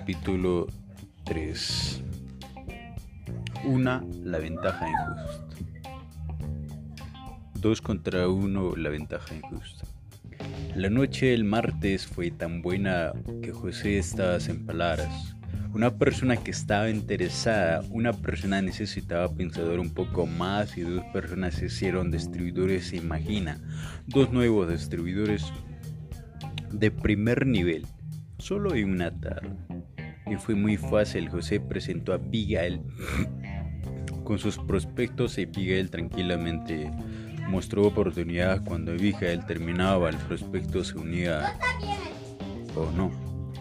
Capítulo 3 Una, la ventaja injusta. 2 contra 1, la ventaja injusta. La noche del martes fue tan buena que José estaba sin palabras. Una persona que estaba interesada, una persona necesitaba pensador un poco más y dos personas se hicieron distribuidores se imagina. Dos nuevos distribuidores de primer nivel, solo en una tarde. Y fue muy fácil, José presentó a Abigail con sus prospectos y Abigail tranquilamente mostró oportunidad cuando Abigail terminaba el prospecto se unía o no.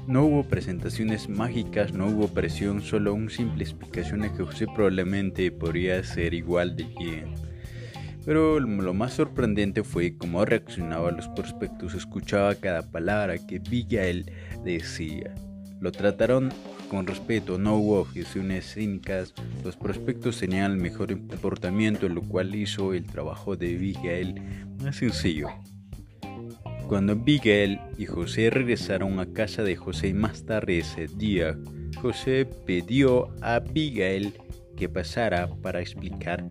No hubo presentaciones mágicas, no hubo presión, solo un simple explicación de que José probablemente podría ser igual de bien. Pero lo más sorprendente fue cómo reaccionaba a los prospectos, escuchaba cada palabra que Miguel decía. Lo trataron con respeto, no hubo objeciones cínicas, los prospectos tenían el mejor comportamiento, lo cual hizo el trabajo de Miguel más sencillo. Cuando Miguel y José regresaron a casa de José más tarde ese día, José pidió a Miguel que pasara para explicar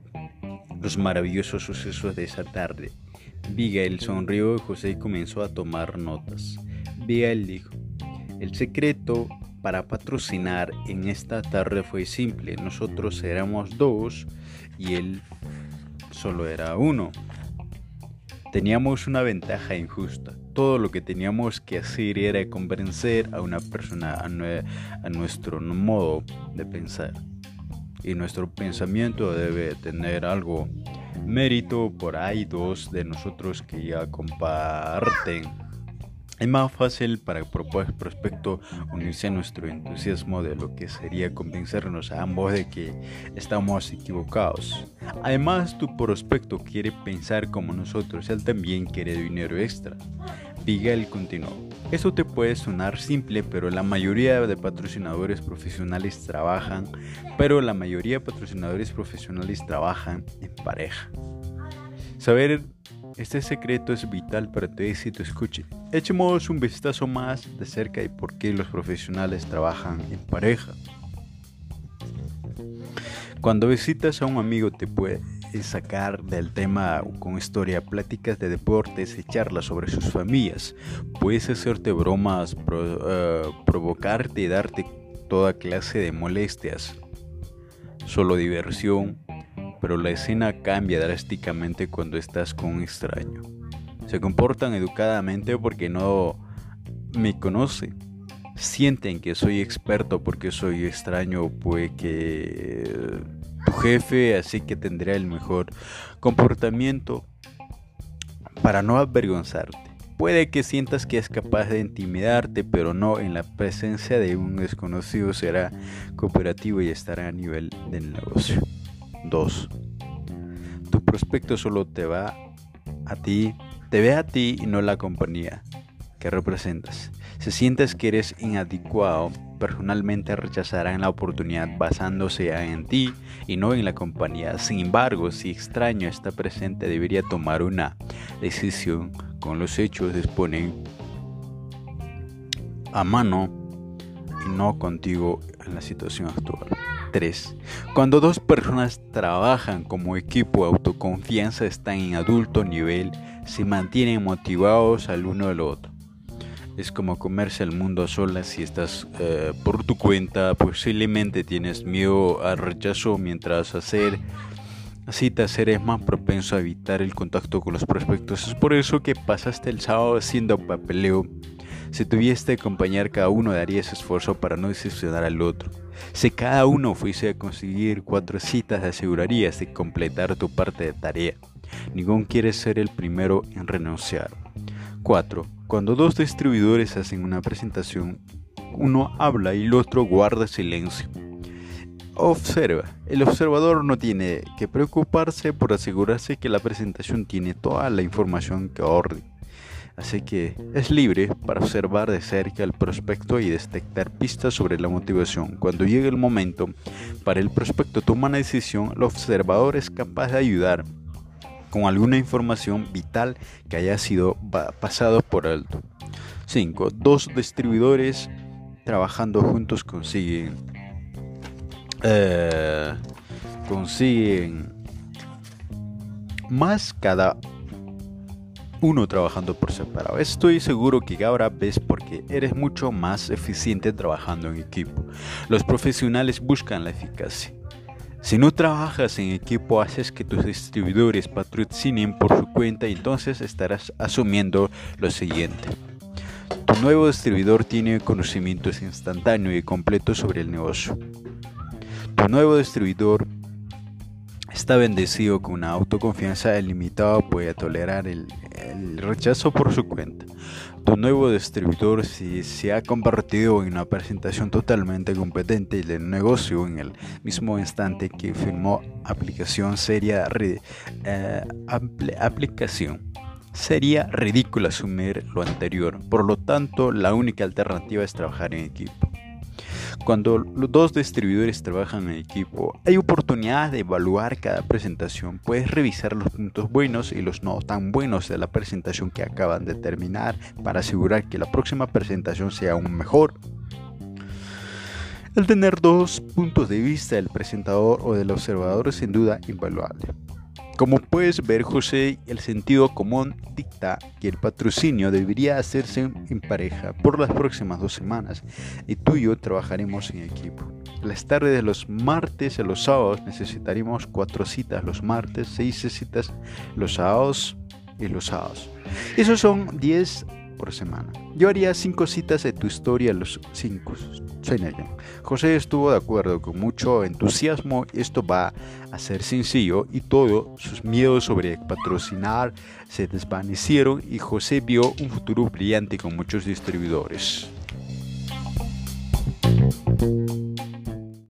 los maravillosos sucesos de esa tarde. Miguel sonrió y José comenzó a tomar notas. Miguel dijo, el secreto para patrocinar en esta tarde fue simple. Nosotros éramos dos y él solo era uno. Teníamos una ventaja injusta. Todo lo que teníamos que hacer era convencer a una persona a, a nuestro modo de pensar y nuestro pensamiento debe tener algo mérito por ahí dos de nosotros que ya comparten. Es más fácil para el prospecto unirse a nuestro entusiasmo de lo que sería convencernos a ambos de que estamos equivocados. Además, tu prospecto quiere pensar como nosotros, él también quiere dinero extra. Miguel continuó. Eso te puede sonar simple, pero la mayoría de patrocinadores profesionales trabajan, pero la mayoría de patrocinadores profesionales trabajan en pareja. Saber este secreto es vital para tu éxito. Escuche, echemos un vistazo más de cerca de por qué los profesionales trabajan en pareja. Cuando visitas a un amigo te puede sacar del tema con historia, pláticas de deportes y charlas sobre sus familias. Puedes hacerte bromas, eh, provocarte y darte toda clase de molestias. Solo diversión, pero la escena cambia drásticamente cuando estás con un extraño. Se comportan educadamente porque no me conoce. Sienten que soy experto porque soy extraño, pues que jefe, así que tendrá el mejor comportamiento para no avergonzarte. Puede que sientas que es capaz de intimidarte, pero no en la presencia de un desconocido será cooperativo y estará a nivel del negocio. 2. Tu prospecto solo te va a ti, te ve a ti y no la compañía que representas. Si sientes que eres inadecuado, personalmente rechazarán la oportunidad basándose en ti y no en la compañía. Sin embargo, si extraño está presente, debería tomar una decisión con los hechos disponen a mano y no contigo en la situación actual. 3. Cuando dos personas trabajan como equipo, autoconfianza están en adulto nivel, se mantienen motivados al uno al otro. Es como comerse el mundo a solas si estás eh, por tu cuenta, posiblemente tienes miedo al rechazo mientras hacer citas eres más propenso a evitar el contacto con los prospectos. Es por eso que pasaste el sábado haciendo papeleo. Si tuviste que acompañar cada uno darías esfuerzo para no decepcionar al otro. Si cada uno fuese a conseguir cuatro citas asegurarías de completar tu parte de tarea. Ningún quiere ser el primero en renunciar. 4. Cuando dos distribuidores hacen una presentación, uno habla y el otro guarda silencio. Observa. El observador no tiene que preocuparse por asegurarse que la presentación tiene toda la información que orden. Así que es libre para observar de cerca el prospecto y detectar pistas sobre la motivación. Cuando llegue el momento para el prospecto tomar una decisión, el observador es capaz de ayudar con alguna información vital que haya sido pasado por alto. 5. Dos distribuidores trabajando juntos consiguen eh, consiguen más cada uno trabajando por separado. Estoy seguro que ahora ves porque eres mucho más eficiente trabajando en equipo. Los profesionales buscan la eficacia. Si no trabajas en equipo, haces que tus distribuidores patrocinen por su cuenta y entonces estarás asumiendo lo siguiente. Tu nuevo distribuidor tiene conocimientos instantáneos y completos sobre el negocio. Tu nuevo distribuidor está bendecido con una autoconfianza ilimitada, puede tolerar el, el rechazo por su cuenta. Tu nuevo distribuidor si se ha convertido en una presentación totalmente competente del negocio en el mismo instante que firmó aplicación seria eh, aplicación. Sería ridículo asumir lo anterior, por lo tanto la única alternativa es trabajar en equipo. Cuando los dos distribuidores trabajan en equipo, hay oportunidad de evaluar cada presentación. Puedes revisar los puntos buenos y los no tan buenos de la presentación que acaban de terminar para asegurar que la próxima presentación sea aún mejor. El tener dos puntos de vista del presentador o del observador es sin duda invaluable. Como puedes ver, José, el sentido común dicta que el patrocinio debería hacerse en pareja por las próximas dos semanas y tú y yo trabajaremos en equipo. Las tardes de los martes y los sábados necesitaremos cuatro citas los martes, seis citas los sábados y los sábados. Esos son 10 por semana. Yo haría cinco citas de tu historia los cinco. José estuvo de acuerdo con mucho entusiasmo. Esto va a ser sencillo y todos sus miedos sobre patrocinar se desvanecieron y José vio un futuro brillante con muchos distribuidores.